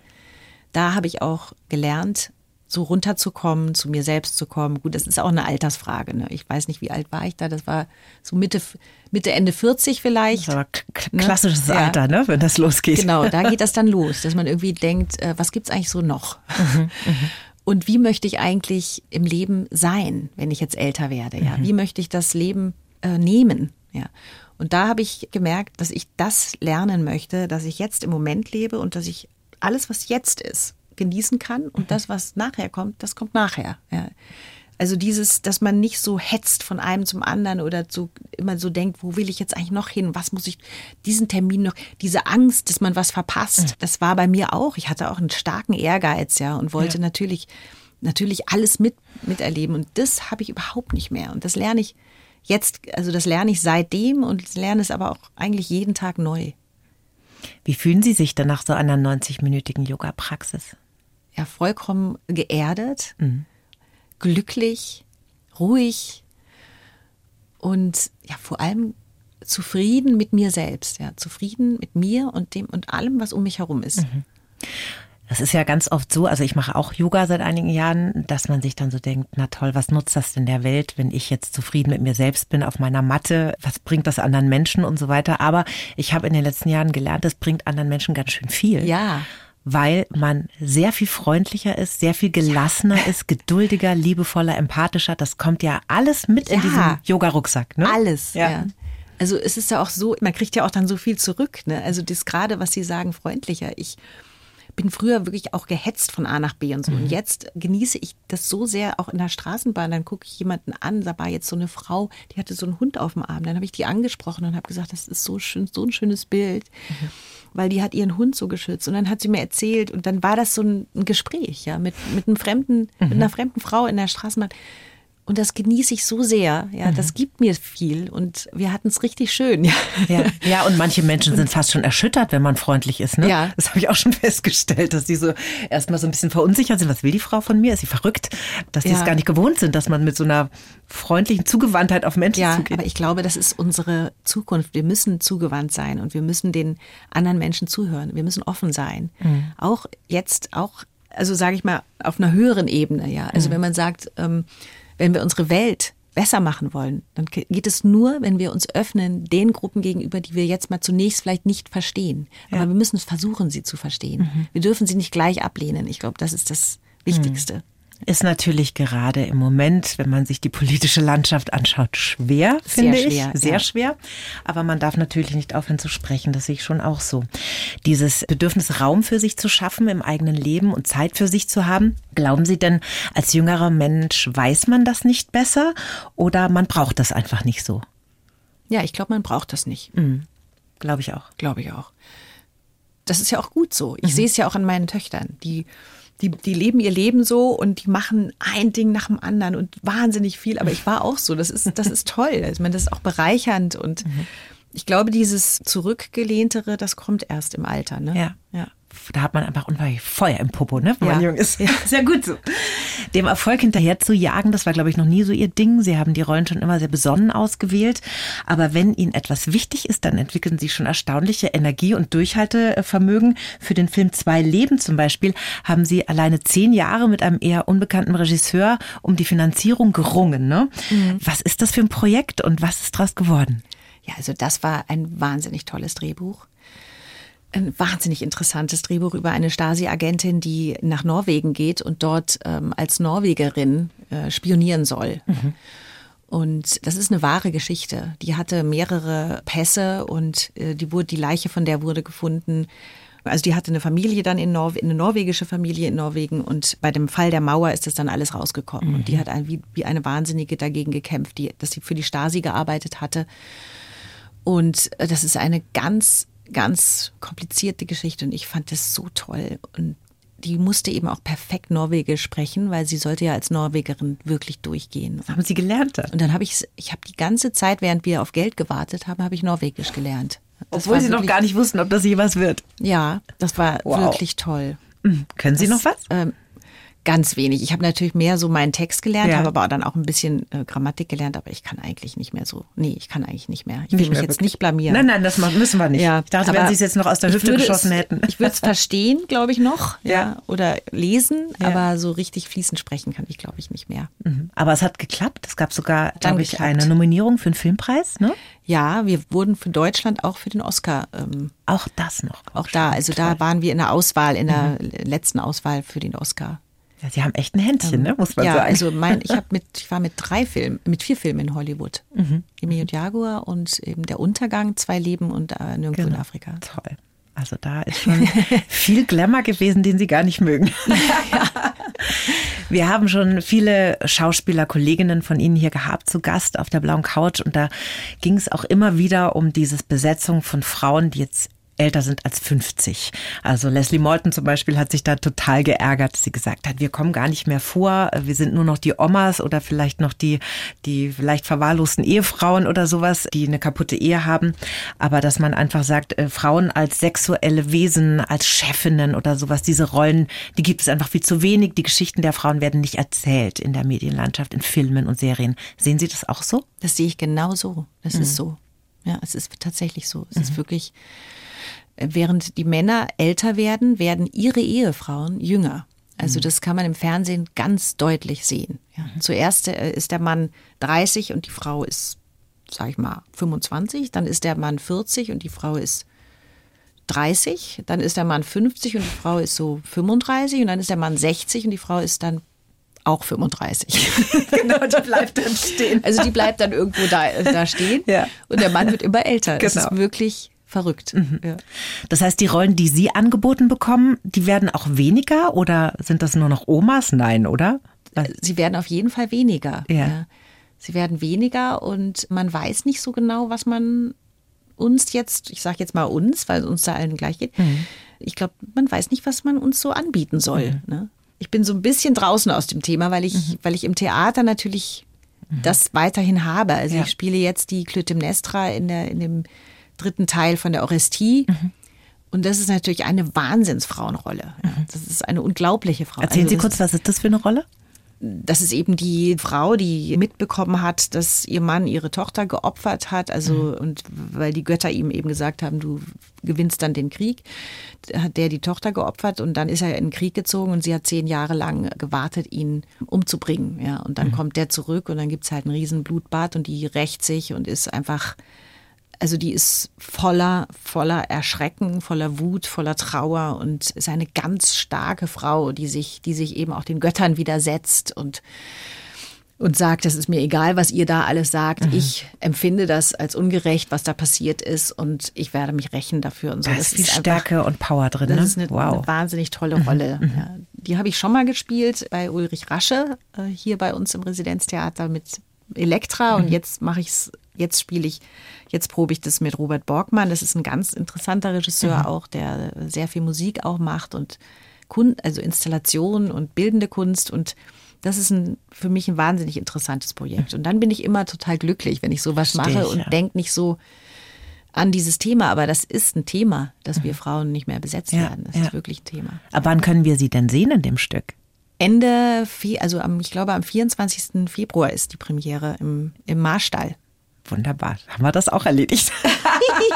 da habe ich auch gelernt, so runterzukommen, zu mir selbst zu kommen. Gut, das ist auch eine Altersfrage. Ne? Ich weiß nicht, wie alt war ich da. Das war so Mitte, Mitte Ende 40 vielleicht. Das ne? klassisches ne? Alter, ne? wenn das losgeht. Genau, da geht das dann los, dass man irgendwie denkt, äh, was gibt's eigentlich so noch? Mhm, mhm, Und wie möchte ich eigentlich im Leben sein, wenn ich jetzt älter werde? Ja? Mhm. Wie möchte ich das Leben äh, nehmen? Ja. Und da habe ich gemerkt, dass ich das lernen möchte, dass ich jetzt im Moment lebe und dass ich alles, was jetzt ist, genießen kann und das, was nachher kommt, das kommt nachher. Ja. Also dieses, dass man nicht so hetzt von einem zum anderen oder so immer so denkt, wo will ich jetzt eigentlich noch hin? Was muss ich diesen Termin noch? Diese Angst, dass man was verpasst, das war bei mir auch. Ich hatte auch einen starken Ehrgeiz, ja, und wollte ja. natürlich natürlich alles mit miterleben und das habe ich überhaupt nicht mehr und das lerne ich jetzt, also das lerne ich seitdem und lerne es aber auch eigentlich jeden Tag neu. Wie fühlen Sie sich denn nach so einer 90-minütigen Yoga-Praxis? Ja vollkommen geerdet, mhm. glücklich, ruhig und ja vor allem zufrieden mit mir selbst, ja zufrieden mit mir und dem und allem, was um mich herum ist. Mhm. Das ist ja ganz oft so, also ich mache auch Yoga seit einigen Jahren, dass man sich dann so denkt, na toll, was nutzt das denn der Welt, wenn ich jetzt zufrieden mit mir selbst bin auf meiner Matte? Was bringt das anderen Menschen und so weiter? Aber ich habe in den letzten Jahren gelernt, es bringt anderen Menschen ganz schön viel. Ja weil man sehr viel freundlicher ist, sehr viel gelassener ja. ist, geduldiger, liebevoller, empathischer. Das kommt ja alles mit ja. in diesem Yoga-Rucksack. Ne? Alles, ja. ja. Also es ist ja auch so, man kriegt ja auch dann so viel zurück. Ne? Also das gerade, was Sie sagen, freundlicher. Ich bin früher wirklich auch gehetzt von A nach B und so. Mhm. Und jetzt genieße ich das so sehr, auch in der Straßenbahn. Dann gucke ich jemanden an, da war jetzt so eine Frau, die hatte so einen Hund auf dem Arm. Dann habe ich die angesprochen und habe gesagt, das ist so schön, so ein schönes Bild. Mhm weil die hat ihren Hund so geschützt. Und dann hat sie mir erzählt und dann war das so ein, ein Gespräch, ja, mit, mit einem fremden, mhm. mit einer fremden Frau in der Straßenbahn. Und das genieße ich so sehr. Ja, mhm. das gibt mir viel und wir hatten es richtig schön. Ja. ja. Ja, und manche Menschen sind fast schon erschüttert, wenn man freundlich ist. Ne? Ja. Das habe ich auch schon festgestellt, dass die so erstmal so ein bisschen verunsichert sind. Was will die Frau von mir? Ist sie verrückt? Dass die ja. es gar nicht gewohnt sind, dass man mit so einer freundlichen Zugewandtheit auf Menschen ja, zugeht. Aber ich glaube, das ist unsere Zukunft. Wir müssen zugewandt sein und wir müssen den anderen Menschen zuhören. Wir müssen offen sein. Mhm. Auch jetzt, auch, also sage ich mal, auf einer höheren Ebene. Ja, also mhm. wenn man sagt, ähm, wenn wir unsere Welt besser machen wollen, dann geht es nur, wenn wir uns öffnen den Gruppen gegenüber, die wir jetzt mal zunächst vielleicht nicht verstehen. Ja. Aber wir müssen versuchen, sie zu verstehen. Mhm. Wir dürfen sie nicht gleich ablehnen. Ich glaube, das ist das Wichtigste. Mhm ist natürlich gerade im Moment, wenn man sich die politische Landschaft anschaut, schwer, finde schwer, ich. Sehr ja. schwer. Aber man darf natürlich nicht aufhören zu sprechen. Das sehe ich schon auch so. dieses Bedürfnis, Raum für sich zu schaffen im eigenen Leben und Zeit für sich zu haben. Glauben Sie denn, als jüngerer Mensch weiß man das nicht besser oder man braucht das einfach nicht so? Ja, ich glaube, man braucht das nicht. Mhm. Glaube ich auch. Glaube ich auch. Das ist ja auch gut so. Ich mhm. sehe es ja auch an meinen Töchtern. Die die, die leben ihr Leben so und die machen ein Ding nach dem anderen und wahnsinnig viel. Aber ich war auch so. Das ist, das ist toll. Ich meine, das ist auch bereichernd und mhm. ich glaube, dieses Zurückgelehntere, das kommt erst im Alter. Ne? Ja. ja da hat man einfach unheimlich Feuer im Popo, ne? wenn ja. man jung ist. Ja. Sehr gut so. Dem Erfolg hinterher zu jagen, das war, glaube ich, noch nie so ihr Ding. Sie haben die Rollen schon immer sehr besonnen ausgewählt. Aber wenn Ihnen etwas wichtig ist, dann entwickeln Sie schon erstaunliche Energie und Durchhaltevermögen. Für den Film Zwei Leben zum Beispiel haben Sie alleine zehn Jahre mit einem eher unbekannten Regisseur um die Finanzierung gerungen. Ne? Mhm. Was ist das für ein Projekt und was ist daraus geworden? Ja, also das war ein wahnsinnig tolles Drehbuch ein wahnsinnig interessantes Drehbuch über eine Stasi-Agentin, die nach Norwegen geht und dort ähm, als Norwegerin äh, spionieren soll. Mhm. Und das ist eine wahre Geschichte. Die hatte mehrere Pässe und äh, die, wurde, die Leiche von der wurde gefunden. Also die hatte eine Familie dann in Norwegen, eine norwegische Familie in Norwegen und bei dem Fall der Mauer ist das dann alles rausgekommen. Mhm. Und die hat ein, wie, wie eine Wahnsinnige dagegen gekämpft, die, dass sie für die Stasi gearbeitet hatte. Und äh, das ist eine ganz ganz komplizierte Geschichte und ich fand das so toll. Und die musste eben auch perfekt Norwegisch sprechen, weil sie sollte ja als Norwegerin wirklich durchgehen. Was haben Sie gelernt? Und dann habe ich, ich habe die ganze Zeit, während wir auf Geld gewartet haben, habe ich Norwegisch gelernt. Das Obwohl Sie wirklich, noch gar nicht wussten, ob das je was wird. Ja, das war wow. wirklich toll. Mhm. Können Sie das, noch was? Ähm, Ganz wenig. Ich habe natürlich mehr so meinen Text gelernt, ja. habe aber dann auch ein bisschen äh, Grammatik gelernt, aber ich kann eigentlich nicht mehr so. Nee, ich kann eigentlich nicht mehr. Ich will nicht mich jetzt wirklich. nicht blamieren. Nein, nein, das müssen wir nicht. Ja, ich dachte, wenn Sie es jetzt noch aus der Hüfte geschossen es, hätten. Ich würde es verstehen, glaube ich, noch. Ja. ja. Oder lesen, ja. aber so richtig fließend sprechen kann ich, glaube ich, nicht mehr. Mhm. Aber es hat geklappt. Es gab sogar, glaube ich, eine Nominierung für einen Filmpreis, ne? Ja, wir wurden für Deutschland auch für den Oscar. Ähm, auch das noch. Auch, auch da. Also toll. da waren wir in der Auswahl, in der mhm. letzten Auswahl für den Oscar. Ja, Sie haben echt ein Händchen, ähm, ne? muss man ja, sagen. also mein, ich mit, ich war mit drei Filmen, mit vier Filmen in Hollywood. Mhm. Emil und Jaguar und eben Der Untergang, Zwei Leben und äh, Nirgendwo genau. in Afrika. Toll. Also da ist schon viel Glamour gewesen, den Sie gar nicht mögen. ja. Wir haben schon viele Schauspielerkolleginnen von Ihnen hier gehabt zu Gast auf der blauen Couch und da ging es auch immer wieder um dieses Besetzung von Frauen, die jetzt älter sind als 50. Also Leslie Morton zum Beispiel hat sich da total geärgert, dass sie gesagt hat, wir kommen gar nicht mehr vor, wir sind nur noch die Omas oder vielleicht noch die, die vielleicht verwahrlosten Ehefrauen oder sowas, die eine kaputte Ehe haben. Aber dass man einfach sagt, äh, Frauen als sexuelle Wesen, als Chefinnen oder sowas, diese Rollen, die gibt es einfach viel zu wenig. Die Geschichten der Frauen werden nicht erzählt in der Medienlandschaft, in Filmen und Serien. Sehen Sie das auch so? Das sehe ich genau so. Das mhm. ist so. Ja, es ist tatsächlich so. Es mhm. ist wirklich Während die Männer älter werden, werden ihre Ehefrauen jünger. Also mhm. das kann man im Fernsehen ganz deutlich sehen. Ja. Mhm. Zuerst äh, ist der Mann 30 und die Frau ist, sag ich mal, 25. Dann ist der Mann 40 und die Frau ist 30. Dann ist der Mann 50 und die Frau ist so 35. Und dann ist der Mann 60 und die Frau ist dann auch 35. genau, die bleibt dann stehen. Also die bleibt dann irgendwo da, da stehen. Ja. Und der Mann wird immer älter. Genau. Das ist wirklich verrückt. Mhm. Ja. Das heißt, die Rollen, die Sie angeboten bekommen, die werden auch weniger oder sind das nur noch Omas? Nein, oder? Sie werden auf jeden Fall weniger. Ja. ja. Sie werden weniger und man weiß nicht so genau, was man uns jetzt, ich sage jetzt mal uns, weil es uns da allen gleich geht. Mhm. Ich glaube, man weiß nicht, was man uns so anbieten soll. Mhm. Ne? Ich bin so ein bisschen draußen aus dem Thema, weil ich, mhm. weil ich im Theater natürlich mhm. das weiterhin habe. Also ja. ich spiele jetzt die Clytemnestra in, der, in dem dritten Teil von der Orestie. Mhm. Und das ist natürlich eine Wahnsinnsfrauenrolle. Mhm. Das ist eine unglaubliche Frau. Erzählen also Sie kurz, was ist das für eine Rolle? Das ist eben die Frau, die mitbekommen hat, dass ihr Mann ihre Tochter geopfert hat. Also, mhm. und weil die Götter ihm eben gesagt haben, du gewinnst dann den Krieg, hat der die Tochter geopfert und dann ist er in den Krieg gezogen und sie hat zehn Jahre lang gewartet, ihn umzubringen. Ja, und dann mhm. kommt der zurück und dann gibt es halt ein riesen Blutbad und die rächt sich und ist einfach also die ist voller, voller Erschrecken, voller Wut, voller Trauer und ist eine ganz starke Frau, die sich, die sich eben auch den Göttern widersetzt und und sagt, es ist mir egal, was ihr da alles sagt. Mhm. Ich empfinde das als ungerecht, was da passiert ist und ich werde mich rächen dafür. Und so. Da ist viel Stärke einfach, und Power drin. Das ne? ist eine, wow. eine wahnsinnig tolle mhm. Rolle. Mhm. Ja, die habe ich schon mal gespielt bei Ulrich Rasche, äh, hier bei uns im Residenztheater mit Elektra und mhm. jetzt mache ich es, jetzt spiele ich, jetzt probe ich das mit Robert Borgmann. Das ist ein ganz interessanter Regisseur mhm. auch, der sehr viel Musik auch macht und Kunst, also Installation und bildende Kunst und das ist ein, für mich ein wahnsinnig interessantes Projekt. Und dann bin ich immer total glücklich, wenn ich sowas Versteh mache ich, und ja. denke nicht so an dieses Thema. Aber das ist ein Thema, dass wir mhm. Frauen nicht mehr besetzt ja, werden. Das ja. ist wirklich ein Thema. Aber wann können wir sie denn sehen in dem Stück? Ende, also am, ich glaube am 24. Februar ist die Premiere im, im Marstall. Wunderbar, haben wir das auch erledigt.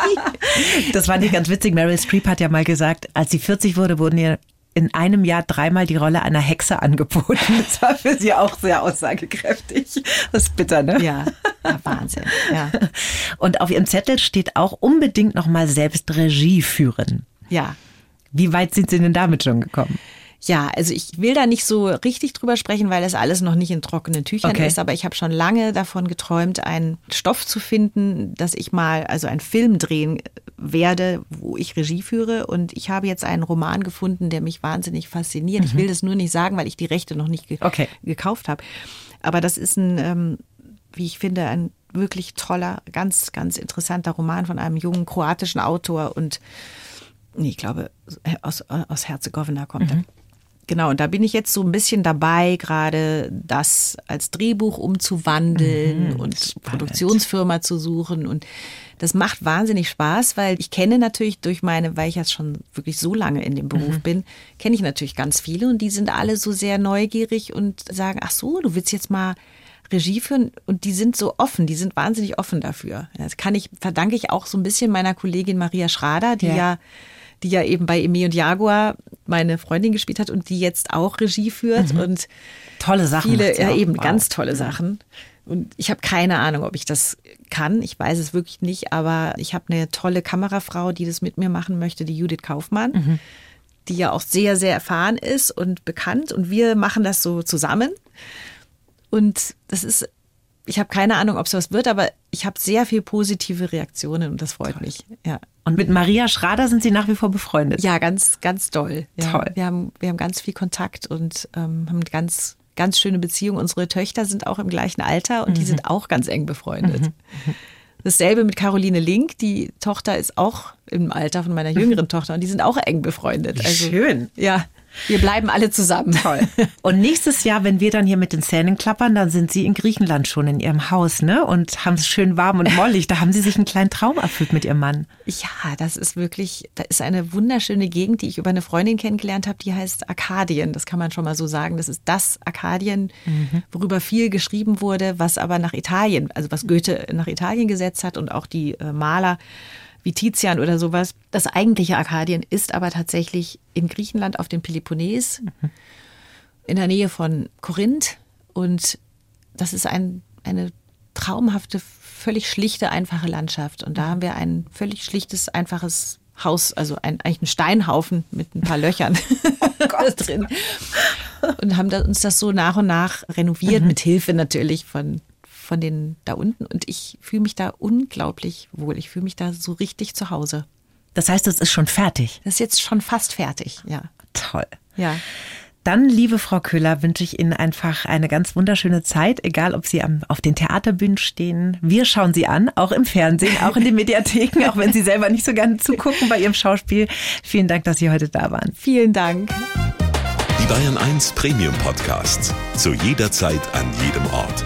das war nicht ganz witzig. Meryl Streep hat ja mal gesagt, als sie 40 wurde, wurden ihr in einem Jahr dreimal die Rolle einer Hexe angeboten. Das war für sie auch sehr aussagekräftig. Das ist bitter, ne? Ja, ja Wahnsinn. Ja. Und auf ihrem Zettel steht auch unbedingt nochmal selbst Regie führen. Ja. Wie weit sind Sie denn damit schon gekommen? Ja, also ich will da nicht so richtig drüber sprechen, weil das alles noch nicht in trockenen Tüchern okay. ist, aber ich habe schon lange davon geträumt, einen Stoff zu finden, dass ich mal, also einen Film drehen werde, wo ich Regie führe. Und ich habe jetzt einen Roman gefunden, der mich wahnsinnig fasziniert. Mhm. Ich will das nur nicht sagen, weil ich die Rechte noch nicht ge okay. gekauft habe. Aber das ist ein, ähm, wie ich finde, ein wirklich toller, ganz, ganz interessanter Roman von einem jungen kroatischen Autor und nee, ich glaube, aus, aus Herzegowina kommt mhm. er. Genau, und da bin ich jetzt so ein bisschen dabei, gerade das als Drehbuch umzuwandeln mhm, und spannend. Produktionsfirma zu suchen. Und das macht wahnsinnig Spaß, weil ich kenne natürlich durch meine, weil ich jetzt schon wirklich so lange in dem Beruf mhm. bin, kenne ich natürlich ganz viele und die sind alle so sehr neugierig und sagen, ach so, du willst jetzt mal Regie führen und die sind so offen, die sind wahnsinnig offen dafür. Das kann ich, verdanke ich auch so ein bisschen meiner Kollegin Maria Schrader, die ja, ja die ja eben bei Emi und Jaguar meine Freundin gespielt hat und die jetzt auch Regie führt mhm. und tolle Sachen. Viele, ja, eben wow. ganz tolle Sachen. Und ich habe keine Ahnung, ob ich das kann. Ich weiß es wirklich nicht, aber ich habe eine tolle Kamerafrau, die das mit mir machen möchte, die Judith Kaufmann, mhm. die ja auch sehr, sehr erfahren ist und bekannt. Und wir machen das so zusammen. Und das ist ich habe keine Ahnung, ob es was wird, aber ich habe sehr viel positive Reaktionen und das freut toll. mich. Ja. Und mit Maria Schrader sind Sie nach wie vor befreundet? Ja, ganz, ganz doll. Ja. Toll. Wir haben, wir haben ganz viel Kontakt und ähm, haben ganz, ganz schöne Beziehungen. Unsere Töchter sind auch im gleichen Alter und mhm. die sind auch ganz eng befreundet. Mhm. Dasselbe mit Caroline Link. Die Tochter ist auch im Alter von meiner jüngeren Tochter und die sind auch eng befreundet. Also, Schön. Ja, wir bleiben alle zusammen. Toll. Und nächstes Jahr, wenn wir dann hier mit den Zähnen klappern, dann sind Sie in Griechenland schon in Ihrem Haus, ne? Und haben es schön warm und mollig. Da haben Sie sich einen kleinen Traum erfüllt mit Ihrem Mann. Ja, das ist wirklich, da ist eine wunderschöne Gegend, die ich über eine Freundin kennengelernt habe, die heißt Arkadien. Das kann man schon mal so sagen. Das ist das Arkadien, mhm. worüber viel geschrieben wurde, was aber nach Italien, also was Goethe nach Italien gesetzt hat und auch die äh, Maler wie Tizian oder sowas. Das eigentliche Arkadien ist aber tatsächlich in Griechenland auf dem Peloponnes, mhm. in der Nähe von Korinth. Und das ist ein, eine traumhafte, völlig schlichte, einfache Landschaft. Und da haben wir ein völlig schlichtes, einfaches Haus, also ein, eigentlich ein Steinhaufen mit ein paar Löchern oh drin. Und haben uns das so nach und nach renoviert, mhm. mit Hilfe natürlich von von den da unten und ich fühle mich da unglaublich wohl. Ich fühle mich da so richtig zu Hause. Das heißt, es ist schon fertig. Das ist jetzt schon fast fertig, ja. Toll. Ja. Dann, liebe Frau Köhler, wünsche ich Ihnen einfach eine ganz wunderschöne Zeit, egal ob Sie am, auf den Theaterbühnen stehen. Wir schauen Sie an, auch im Fernsehen, auch in den Mediatheken, auch wenn Sie selber nicht so gerne zugucken bei Ihrem Schauspiel. Vielen Dank, dass Sie heute da waren. Vielen Dank. Die Bayern 1 Premium Podcasts. Zu jeder Zeit, an jedem Ort